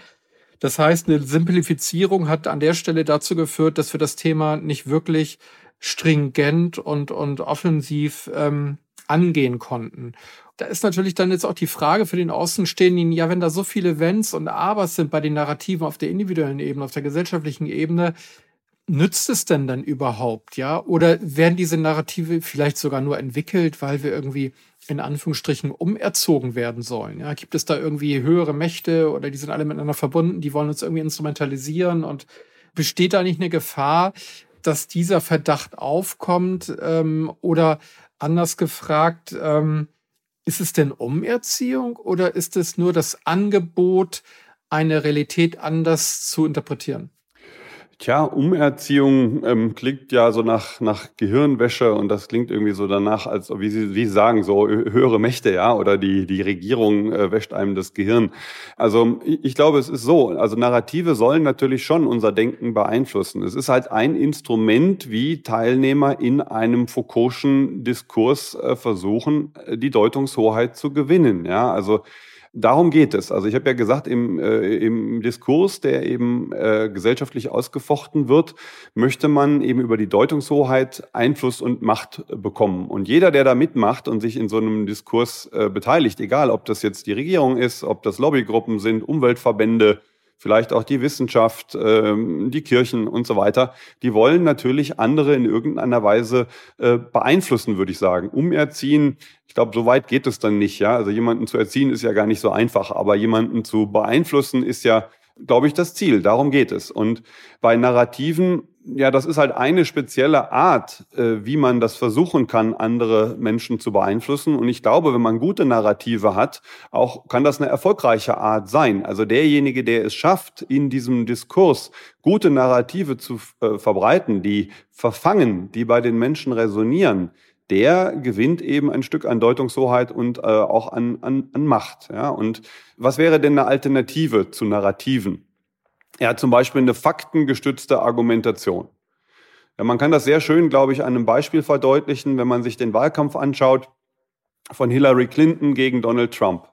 Speaker 2: Das heißt, eine Simplifizierung hat an der Stelle dazu geführt, dass wir das Thema nicht wirklich stringent und, und offensiv ähm, angehen konnten. Da ist natürlich dann jetzt auch die Frage für den Außenstehenden, ja, wenn da so viele Wenns und Abers sind bei den Narrativen auf der individuellen Ebene, auf der gesellschaftlichen Ebene, nützt es denn dann überhaupt, ja? Oder werden diese Narrative vielleicht sogar nur entwickelt, weil wir irgendwie in Anführungsstrichen umerzogen werden sollen? Ja, gibt es da irgendwie höhere Mächte oder die sind alle miteinander verbunden, die wollen uns irgendwie instrumentalisieren und besteht da nicht eine Gefahr, dass dieser Verdacht aufkommt? Ähm, oder anders gefragt, ähm, ist es denn Umerziehung oder ist es nur das Angebot, eine Realität anders zu interpretieren?
Speaker 1: Tja, Umerziehung ähm, klingt ja so nach, nach Gehirnwäsche und das klingt irgendwie so danach, als wie Sie, wie Sie sagen, so höhere Mächte, ja, oder die, die Regierung äh, wäscht einem das Gehirn. Also ich, ich glaube, es ist so, also Narrative sollen natürlich schon unser Denken beeinflussen. Es ist halt ein Instrument, wie Teilnehmer in einem Foucault'schen Diskurs äh, versuchen, äh, die Deutungshoheit zu gewinnen, ja, also Darum geht es. Also ich habe ja gesagt, im, äh, im Diskurs, der eben äh, gesellschaftlich ausgefochten wird, möchte man eben über die Deutungshoheit Einfluss und Macht bekommen. Und jeder, der da mitmacht und sich in so einem Diskurs äh, beteiligt, egal ob das jetzt die Regierung ist, ob das Lobbygruppen sind, Umweltverbände, vielleicht auch die Wissenschaft, ähm, die Kirchen und so weiter, die wollen natürlich andere in irgendeiner Weise äh, beeinflussen, würde ich sagen. Umerziehen, ich glaube, so weit geht es dann nicht. Ja, also jemanden zu erziehen ist ja gar nicht so einfach, aber jemanden zu beeinflussen ist ja glaube ich, das Ziel. Darum geht es. Und bei Narrativen ja, das ist halt eine spezielle Art, äh, wie man das versuchen kann, andere Menschen zu beeinflussen. Und ich glaube, wenn man gute Narrative hat, auch kann das eine erfolgreiche Art sein. Also derjenige, der es schafft, in diesem Diskurs gute Narrative zu äh, verbreiten, die verfangen, die bei den Menschen resonieren, der gewinnt eben ein Stück an Deutungshoheit und äh, auch an, an, an Macht. Ja? Und was wäre denn eine Alternative zu Narrativen? Er hat zum Beispiel eine faktengestützte Argumentation. Ja, man kann das sehr schön, glaube ich, an einem Beispiel verdeutlichen, wenn man sich den Wahlkampf anschaut von Hillary Clinton gegen Donald Trump.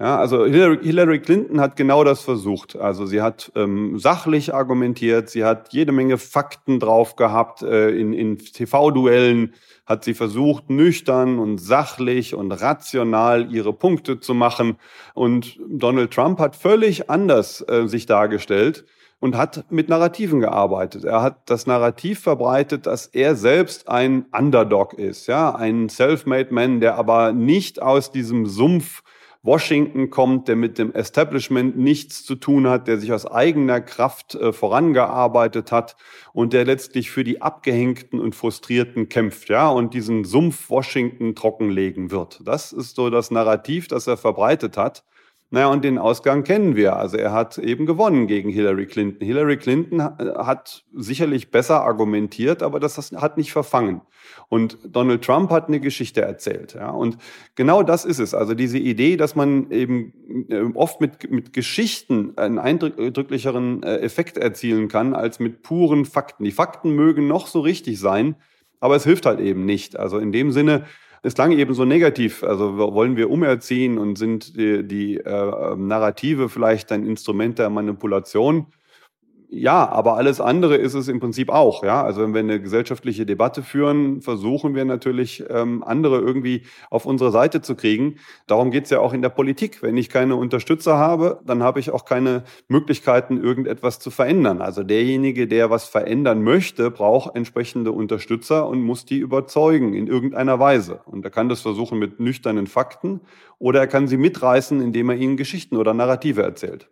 Speaker 1: Ja, also Hillary, Hillary Clinton hat genau das versucht. Also sie hat ähm, sachlich argumentiert, sie hat jede Menge Fakten drauf gehabt äh, in, in TV-Duellen, hat sie versucht, nüchtern und sachlich und rational ihre Punkte zu machen. Und Donald Trump hat völlig anders äh, sich dargestellt und hat mit Narrativen gearbeitet. Er hat das Narrativ verbreitet, dass er selbst ein Underdog ist, ja, ein self-made Man, der aber nicht aus diesem Sumpf Washington kommt, der mit dem Establishment nichts zu tun hat, der sich aus eigener Kraft äh, vorangearbeitet hat und der letztlich für die Abgehängten und Frustrierten kämpft, ja, und diesen Sumpf Washington trockenlegen wird. Das ist so das Narrativ, das er verbreitet hat. Naja, und den Ausgang kennen wir. Also er hat eben gewonnen gegen Hillary Clinton. Hillary Clinton hat sicherlich besser argumentiert, aber das hat nicht verfangen. Und Donald Trump hat eine Geschichte erzählt. Ja, und genau das ist es. Also diese Idee, dass man eben äh, oft mit, mit Geschichten einen eindrücklicheren äh, Effekt erzielen kann als mit puren Fakten. Die Fakten mögen noch so richtig sein, aber es hilft halt eben nicht. Also in dem Sinne, es klang eben so negativ. Also wollen wir umerziehen und sind die, die äh, Narrative vielleicht ein Instrument der Manipulation? Ja, aber alles andere ist es im Prinzip auch. Ja, also wenn wir eine gesellschaftliche Debatte führen, versuchen wir natürlich ähm, andere irgendwie auf unsere Seite zu kriegen. Darum geht's ja auch in der Politik. Wenn ich keine Unterstützer habe, dann habe ich auch keine Möglichkeiten, irgendetwas zu verändern. Also derjenige, der was verändern möchte, braucht entsprechende Unterstützer und muss die überzeugen in irgendeiner Weise. Und er kann das versuchen mit nüchternen Fakten oder er kann sie mitreißen, indem er ihnen Geschichten oder Narrative erzählt.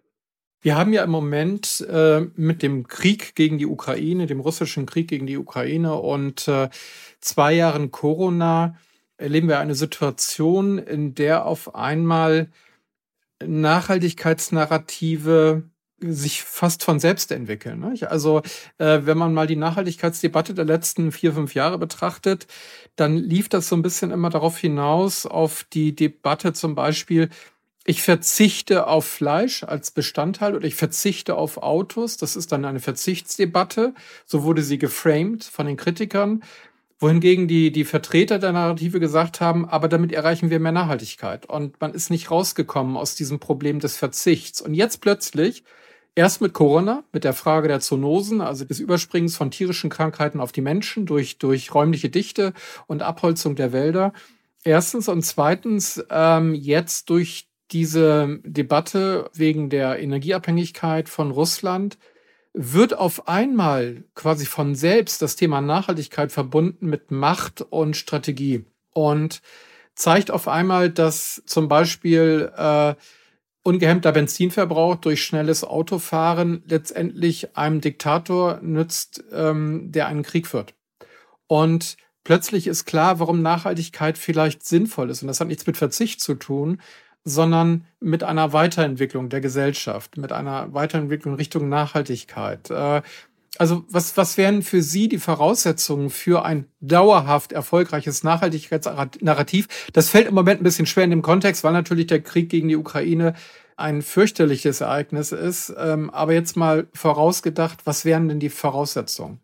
Speaker 2: Wir haben ja im Moment äh, mit dem Krieg gegen die Ukraine, dem russischen Krieg gegen die Ukraine und äh, zwei Jahren Corona erleben wir eine Situation, in der auf einmal Nachhaltigkeitsnarrative sich fast von selbst entwickeln. Also äh, wenn man mal die Nachhaltigkeitsdebatte der letzten vier, fünf Jahre betrachtet, dann lief das so ein bisschen immer darauf hinaus, auf die Debatte zum Beispiel, ich verzichte auf Fleisch als Bestandteil oder ich verzichte auf Autos. Das ist dann eine Verzichtsdebatte. So wurde sie geframed von den Kritikern wohingegen die, die Vertreter der Narrative gesagt haben, aber damit erreichen wir mehr Nachhaltigkeit. Und man ist nicht rausgekommen aus diesem Problem des Verzichts. Und jetzt plötzlich, erst mit Corona, mit der Frage der Zoonosen, also des Überspringens von tierischen Krankheiten auf die Menschen durch, durch räumliche Dichte und Abholzung der Wälder. Erstens und zweitens ähm, jetzt durch diese Debatte wegen der Energieabhängigkeit von Russland wird auf einmal quasi von selbst das Thema Nachhaltigkeit verbunden mit Macht und Strategie und zeigt auf einmal, dass zum Beispiel äh, ungehemmter Benzinverbrauch durch schnelles Autofahren letztendlich einem Diktator nützt, ähm, der einen Krieg führt. Und plötzlich ist klar, warum Nachhaltigkeit vielleicht sinnvoll ist. Und das hat nichts mit Verzicht zu tun, sondern mit einer Weiterentwicklung der Gesellschaft, mit einer Weiterentwicklung Richtung Nachhaltigkeit. Äh, also was, was wären für Sie die Voraussetzungen für ein dauerhaft erfolgreiches Nachhaltigkeitsnarrativ? Das fällt im Moment ein bisschen schwer in dem Kontext, weil natürlich der Krieg gegen die Ukraine ein fürchterliches Ereignis ist. Ähm, aber jetzt mal vorausgedacht, was wären denn die Voraussetzungen?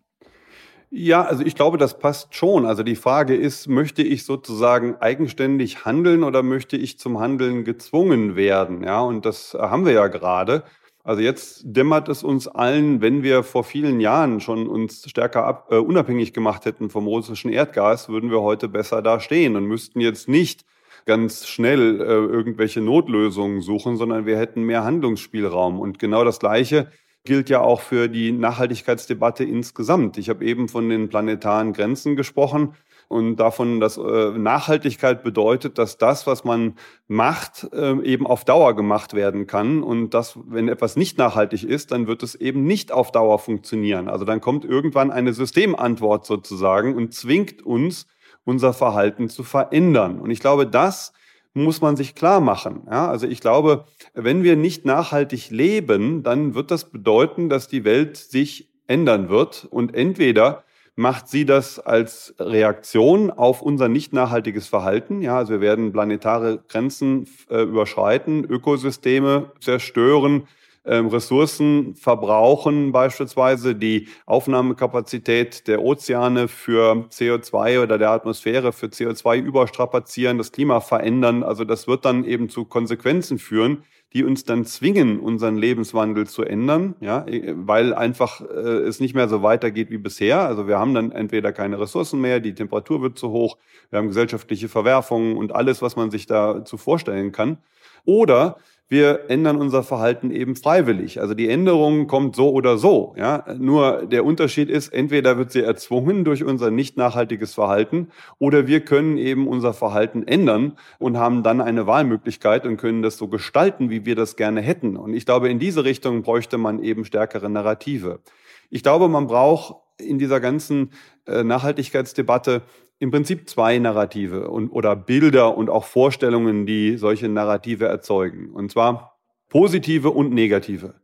Speaker 1: Ja, also ich glaube, das passt schon. Also die Frage ist, möchte ich sozusagen eigenständig handeln oder möchte ich zum Handeln gezwungen werden? Ja, und das haben wir ja gerade. Also jetzt dämmert es uns allen, wenn wir vor vielen Jahren schon uns stärker ab, äh, unabhängig gemacht hätten vom russischen Erdgas, würden wir heute besser dastehen und müssten jetzt nicht ganz schnell äh, irgendwelche Notlösungen suchen, sondern wir hätten mehr Handlungsspielraum. Und genau das Gleiche gilt ja auch für die Nachhaltigkeitsdebatte insgesamt. Ich habe eben von den planetaren Grenzen gesprochen und davon, dass äh, Nachhaltigkeit bedeutet, dass das, was man macht, äh, eben auf Dauer gemacht werden kann. Und dass, wenn etwas nicht nachhaltig ist, dann wird es eben nicht auf Dauer funktionieren. Also dann kommt irgendwann eine Systemantwort sozusagen und zwingt uns, unser Verhalten zu verändern. Und ich glaube, das muss man sich klar machen. Ja, also ich glaube, wenn wir nicht nachhaltig leben, dann wird das bedeuten, dass die Welt sich ändern wird und entweder macht sie das als Reaktion auf unser nicht nachhaltiges Verhalten. Ja, also wir werden planetare Grenzen äh, überschreiten, Ökosysteme zerstören, ähm, Ressourcen verbrauchen, beispielsweise die Aufnahmekapazität der Ozeane für CO2 oder der Atmosphäre für CO2 überstrapazieren, das Klima verändern. Also das wird dann eben zu Konsequenzen führen, die uns dann zwingen, unseren Lebenswandel zu ändern, ja, weil einfach äh, es nicht mehr so weitergeht wie bisher. Also wir haben dann entweder keine Ressourcen mehr, die Temperatur wird zu hoch, wir haben gesellschaftliche Verwerfungen und alles, was man sich dazu vorstellen kann. Oder wir ändern unser Verhalten eben freiwillig. Also die Änderung kommt so oder so. Ja? Nur der Unterschied ist, entweder wird sie erzwungen durch unser nicht nachhaltiges Verhalten oder wir können eben unser Verhalten ändern und haben dann eine Wahlmöglichkeit und können das so gestalten, wie wir das gerne hätten. Und ich glaube, in diese Richtung bräuchte man eben stärkere Narrative. Ich glaube, man braucht in dieser ganzen äh, Nachhaltigkeitsdebatte im Prinzip zwei Narrative und, oder Bilder und auch Vorstellungen, die solche Narrative erzeugen. Und zwar positive und negative.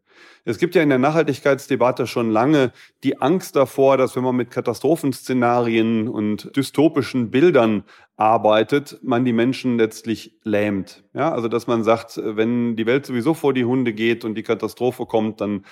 Speaker 1: Es gibt ja in der Nachhaltigkeitsdebatte schon lange die Angst davor, dass wenn man mit Katastrophenszenarien und dystopischen Bildern arbeitet, man die Menschen letztlich lähmt. Ja, also dass man sagt, wenn die Welt sowieso vor die Hunde geht und die Katastrophe kommt, dann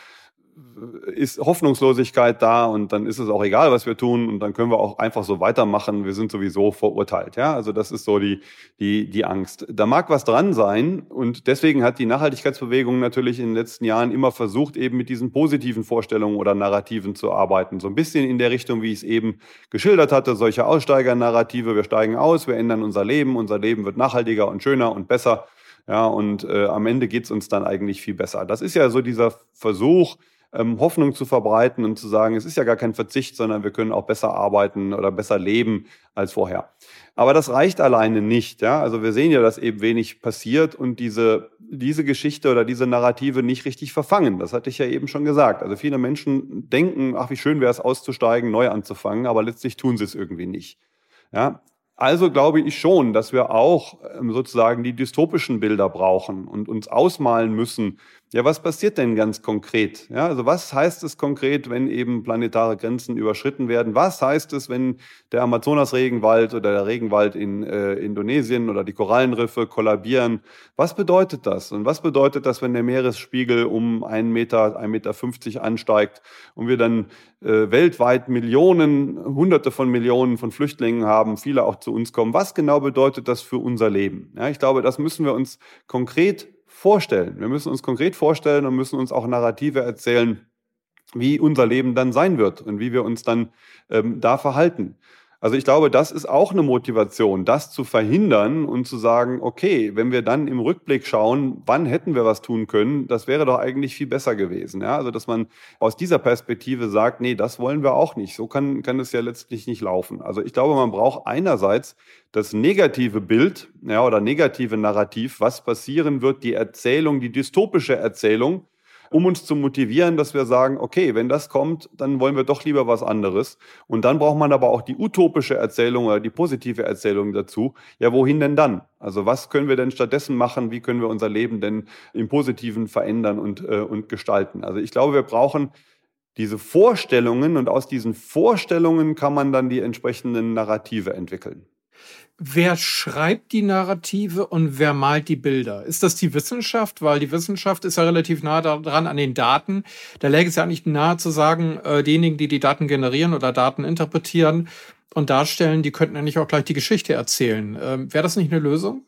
Speaker 1: ist Hoffnungslosigkeit da und dann ist es auch egal, was wir tun und dann können wir auch einfach so weitermachen. Wir sind sowieso verurteilt. Ja, also das ist so die, die, die Angst. Da mag was dran sein und deswegen hat die Nachhaltigkeitsbewegung natürlich in den letzten Jahren immer versucht, eben mit diesen positiven Vorstellungen oder Narrativen zu arbeiten. So ein bisschen in der Richtung, wie ich es eben geschildert hatte, solche Aussteigernarrative. Wir steigen aus, wir ändern unser Leben, unser Leben wird nachhaltiger und schöner und besser. Ja, und äh, am Ende geht's uns dann eigentlich viel besser. Das ist ja so dieser Versuch, ähm, Hoffnung zu verbreiten und zu sagen, es ist ja gar kein Verzicht, sondern wir können auch besser arbeiten oder besser leben als vorher. Aber das reicht alleine nicht. Ja? Also wir sehen ja, dass eben wenig passiert und diese, diese Geschichte oder diese Narrative nicht richtig verfangen. Das hatte ich ja eben schon gesagt. Also viele Menschen denken, ach, wie schön wäre es auszusteigen, neu anzufangen, aber letztlich tun sie es irgendwie nicht. Ja? Also glaube ich schon, dass wir auch ähm, sozusagen die dystopischen Bilder brauchen und uns ausmalen müssen, ja, was passiert denn ganz konkret? Ja, also was heißt es konkret, wenn eben planetare Grenzen überschritten werden? Was heißt es, wenn der Amazonas-Regenwald oder der Regenwald in äh, Indonesien oder die Korallenriffe kollabieren? Was bedeutet das? Und was bedeutet das, wenn der Meeresspiegel um einen Meter, ein Meter fünfzig ansteigt und wir dann äh, weltweit Millionen, Hunderte von Millionen von Flüchtlingen haben, viele auch zu uns kommen? Was genau bedeutet das für unser Leben? Ja, ich glaube, das müssen wir uns konkret vorstellen. Wir müssen uns konkret vorstellen und müssen uns auch Narrative erzählen, wie unser Leben dann sein wird und wie wir uns dann ähm, da verhalten. Also ich glaube, das ist auch eine Motivation, das zu verhindern und zu sagen, okay, wenn wir dann im Rückblick schauen, wann hätten wir was tun können, das wäre doch eigentlich viel besser gewesen. Ja? Also dass man aus dieser Perspektive sagt, nee, das wollen wir auch nicht. So kann, kann es ja letztlich nicht laufen. Also ich glaube, man braucht einerseits das negative Bild ja, oder negative Narrativ, was passieren wird, die Erzählung, die dystopische Erzählung, um uns zu motivieren, dass wir sagen, okay, wenn das kommt, dann wollen wir doch lieber was anderes. Und dann braucht man aber auch die utopische Erzählung oder die positive Erzählung dazu. Ja, wohin denn dann? Also was können wir denn stattdessen machen? Wie können wir unser Leben denn im Positiven verändern und, äh, und gestalten? Also ich glaube, wir brauchen diese Vorstellungen und aus diesen Vorstellungen kann man dann die entsprechenden Narrative entwickeln.
Speaker 2: Wer schreibt die Narrative und wer malt die Bilder? Ist das die Wissenschaft? Weil die Wissenschaft ist ja relativ nah dran an den Daten. Da läge es ja eigentlich nahe zu sagen, äh, diejenigen, die die Daten generieren oder Daten interpretieren und darstellen, die könnten ja nicht auch gleich die Geschichte erzählen. Ähm, Wäre das nicht eine Lösung?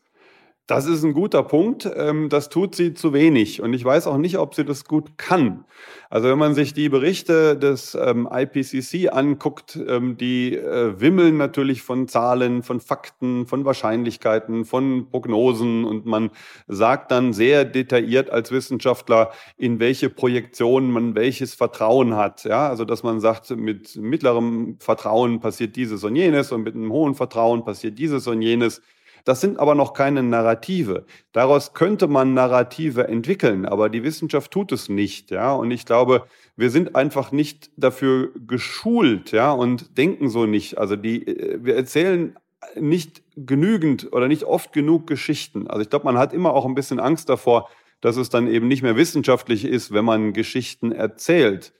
Speaker 1: Das ist ein guter Punkt. Ähm, das tut sie zu wenig. Und ich weiß auch nicht, ob sie das gut kann. Also wenn man sich die Berichte des ähm, IPCC anguckt, ähm, die äh, wimmeln natürlich von Zahlen, von Fakten, von Wahrscheinlichkeiten, von Prognosen. Und man sagt dann sehr detailliert als Wissenschaftler, in welche Projektionen man welches Vertrauen hat. Ja, also dass man sagt, mit mittlerem Vertrauen passiert dieses und jenes und mit einem hohen Vertrauen passiert dieses und jenes. Das sind aber noch keine Narrative. Daraus könnte man Narrative entwickeln, aber die Wissenschaft tut es nicht, ja. Und ich glaube, wir sind einfach nicht dafür geschult, ja, und denken so nicht. Also die, äh, wir erzählen nicht genügend oder nicht oft genug Geschichten. Also ich glaube, man hat immer auch ein bisschen Angst davor, dass es dann eben nicht mehr wissenschaftlich ist, wenn man Geschichten erzählt.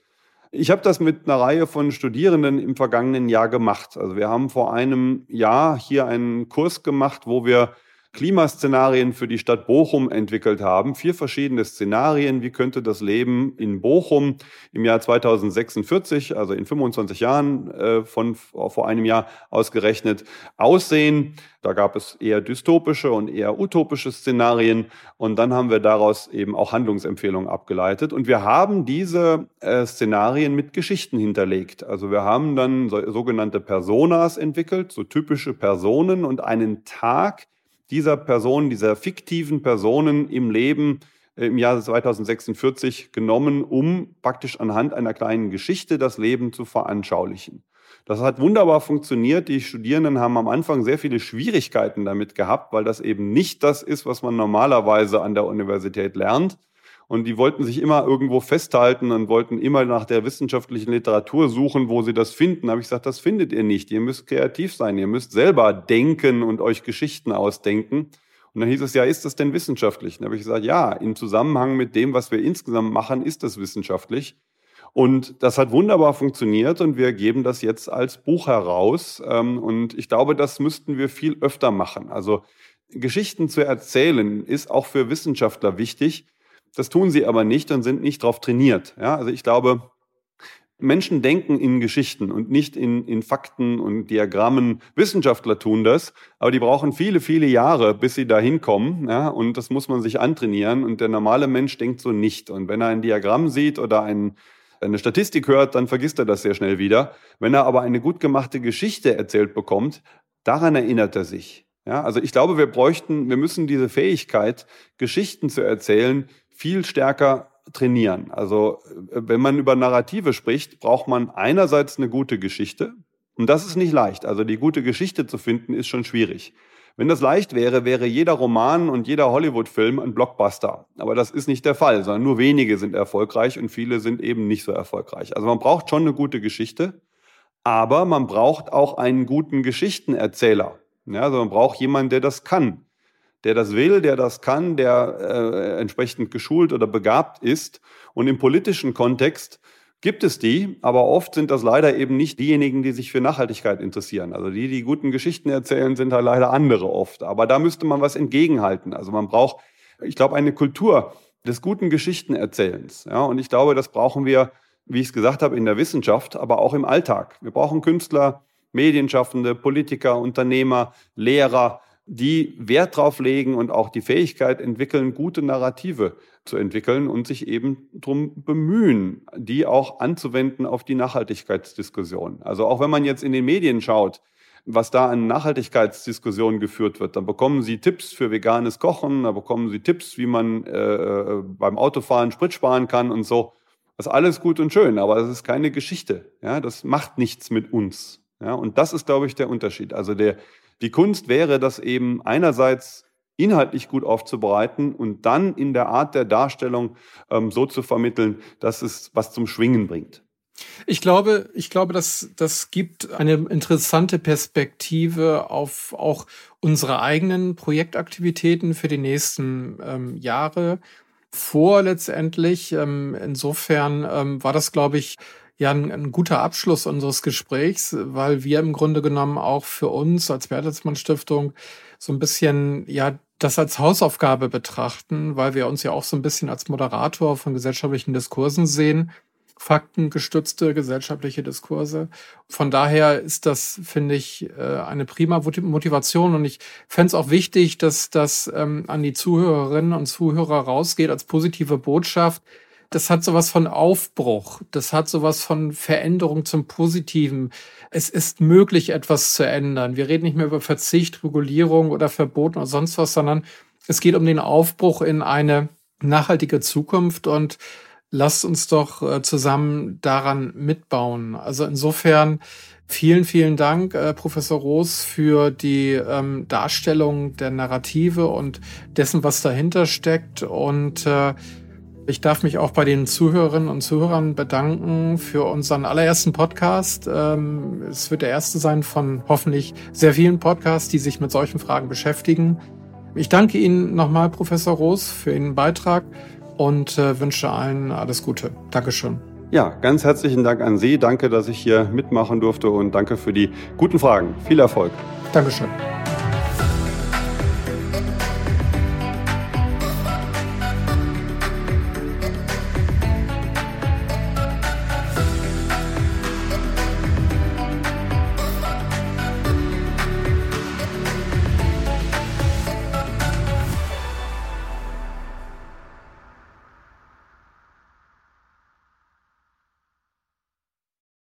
Speaker 1: Ich habe das mit einer Reihe von Studierenden im vergangenen Jahr gemacht. Also wir haben vor einem Jahr hier einen Kurs gemacht, wo wir Klimaszenarien für die Stadt Bochum entwickelt haben. Vier verschiedene Szenarien. Wie könnte das Leben in Bochum im Jahr 2046, also in 25 Jahren äh, von vor einem Jahr ausgerechnet, aussehen? Da gab es eher dystopische und eher utopische Szenarien. Und dann haben wir daraus eben auch Handlungsempfehlungen abgeleitet. Und wir haben diese äh, Szenarien mit Geschichten hinterlegt. Also wir haben dann so, sogenannte Personas entwickelt, so typische Personen und einen Tag, dieser Personen, dieser fiktiven Personen im Leben äh, im Jahr 2046 genommen, um praktisch anhand einer kleinen Geschichte das Leben zu veranschaulichen. Das hat wunderbar funktioniert. Die Studierenden haben am Anfang sehr viele Schwierigkeiten damit gehabt, weil das eben nicht das ist, was man normalerweise an der Universität lernt. Und die wollten sich immer irgendwo festhalten und wollten immer nach der wissenschaftlichen Literatur suchen, wo sie das finden. Da habe ich gesagt, das findet ihr nicht. Ihr müsst kreativ sein. Ihr müsst selber denken und euch Geschichten ausdenken. Und dann hieß es ja, ist das denn wissenschaftlich? Und dann habe ich gesagt, ja, im Zusammenhang mit dem, was wir insgesamt machen, ist das wissenschaftlich. Und das hat wunderbar funktioniert und wir geben das jetzt als Buch heraus. Ähm, und ich glaube, das müssten wir viel öfter machen. Also Geschichten zu erzählen ist auch für Wissenschaftler wichtig. Das tun sie aber nicht und sind nicht darauf trainiert. Ja, also ich glaube, Menschen denken in Geschichten und nicht in, in Fakten und Diagrammen. Wissenschaftler tun das, aber die brauchen viele, viele Jahre, bis sie da hinkommen. Ja, und das muss man sich antrainieren. Und der normale Mensch denkt so nicht. Und wenn er ein Diagramm sieht oder ein, eine Statistik hört, dann vergisst er das sehr schnell wieder. Wenn er aber eine gut gemachte Geschichte erzählt bekommt, daran erinnert er sich. Ja, also ich glaube, wir bräuchten, wir müssen diese Fähigkeit, Geschichten zu erzählen, viel stärker trainieren. Also äh, wenn man über Narrative spricht, braucht man einerseits eine gute Geschichte. Und das ist nicht leicht. Also die gute Geschichte zu finden, ist schon schwierig. Wenn das leicht wäre, wäre jeder Roman und jeder Hollywood-Film ein Blockbuster. Aber das ist nicht der Fall, sondern nur wenige sind erfolgreich und viele sind eben nicht so erfolgreich. Also man braucht schon eine gute Geschichte, aber man braucht auch einen guten Geschichtenerzähler. Ja, also man braucht jemanden, der das kann der das will, der das kann, der äh, entsprechend geschult oder begabt ist. Und im politischen Kontext gibt es die, aber oft sind das leider eben nicht diejenigen, die sich für Nachhaltigkeit interessieren. Also die, die guten Geschichten erzählen, sind halt leider andere oft. Aber da müsste man was entgegenhalten. Also man braucht, ich glaube, eine Kultur des guten Geschichtenerzählens. Ja, und ich glaube, das brauchen wir, wie ich es gesagt habe, in der Wissenschaft, aber auch im Alltag. Wir brauchen Künstler, Medienschaffende, Politiker, Unternehmer, Lehrer, die Wert drauf legen und auch die Fähigkeit entwickeln, gute Narrative zu entwickeln und sich eben darum bemühen, die auch anzuwenden auf die Nachhaltigkeitsdiskussion. Also auch wenn man jetzt in den Medien schaut, was da an Nachhaltigkeitsdiskussionen geführt wird. Dann bekommen Sie Tipps für veganes Kochen, da bekommen Sie Tipps, wie man äh beim Autofahren Sprit sparen kann und so. Das ist alles gut und schön, aber das ist keine Geschichte. Ja, das macht nichts mit uns. Ja, und das ist, glaube ich, der Unterschied. Also der, die Kunst wäre, das eben einerseits inhaltlich gut aufzubereiten und dann in der Art der Darstellung ähm, so zu vermitteln, dass es was zum Schwingen bringt.
Speaker 2: Ich glaube, ich glaube, dass das gibt eine interessante Perspektive auf auch unsere eigenen Projektaktivitäten für die nächsten ähm, Jahre vor letztendlich. Ähm, insofern ähm, war das, glaube ich, ja ein, ein, guter Abschluss unseres Gesprächs, weil wir im Grunde genommen auch für uns als Bertelsmann Stiftung so ein bisschen ja das als Hausaufgabe betrachten, weil wir uns ja auch so ein bisschen als Moderator von gesellschaftlichen Diskursen sehen, faktengestützte gesellschaftliche Diskurse. Von daher ist das, finde ich, äh, eine prima Motivation und ich fände es auch wichtig, dass das ähm, an die Zuhörerinnen und Zuhörer rausgeht als positive Botschaft, das hat sowas von Aufbruch, das hat sowas von Veränderung zum Positiven. Es ist möglich, etwas zu ändern. Wir reden nicht mehr über Verzicht, Regulierung oder Verboten oder sonst was, sondern es geht um den Aufbruch in eine nachhaltige Zukunft und lasst uns doch äh, zusammen daran mitbauen. Also insofern vielen, vielen Dank, äh, Professor Roos, für die ähm, Darstellung der Narrative und dessen, was dahinter steckt. Und äh, ich darf mich auch bei den Zuhörerinnen und Zuhörern bedanken für unseren allerersten Podcast. Ähm, es wird der erste sein von hoffentlich sehr vielen Podcasts, die sich mit solchen Fragen beschäftigen. Ich danke Ihnen nochmal, Professor Roos, für Ihren Beitrag und äh, wünsche allen alles Gute. Dankeschön.
Speaker 1: Ja, ganz herzlichen Dank an Sie. Danke, dass ich hier mitmachen durfte und danke für die guten Fragen. Viel Erfolg.
Speaker 2: Dankeschön.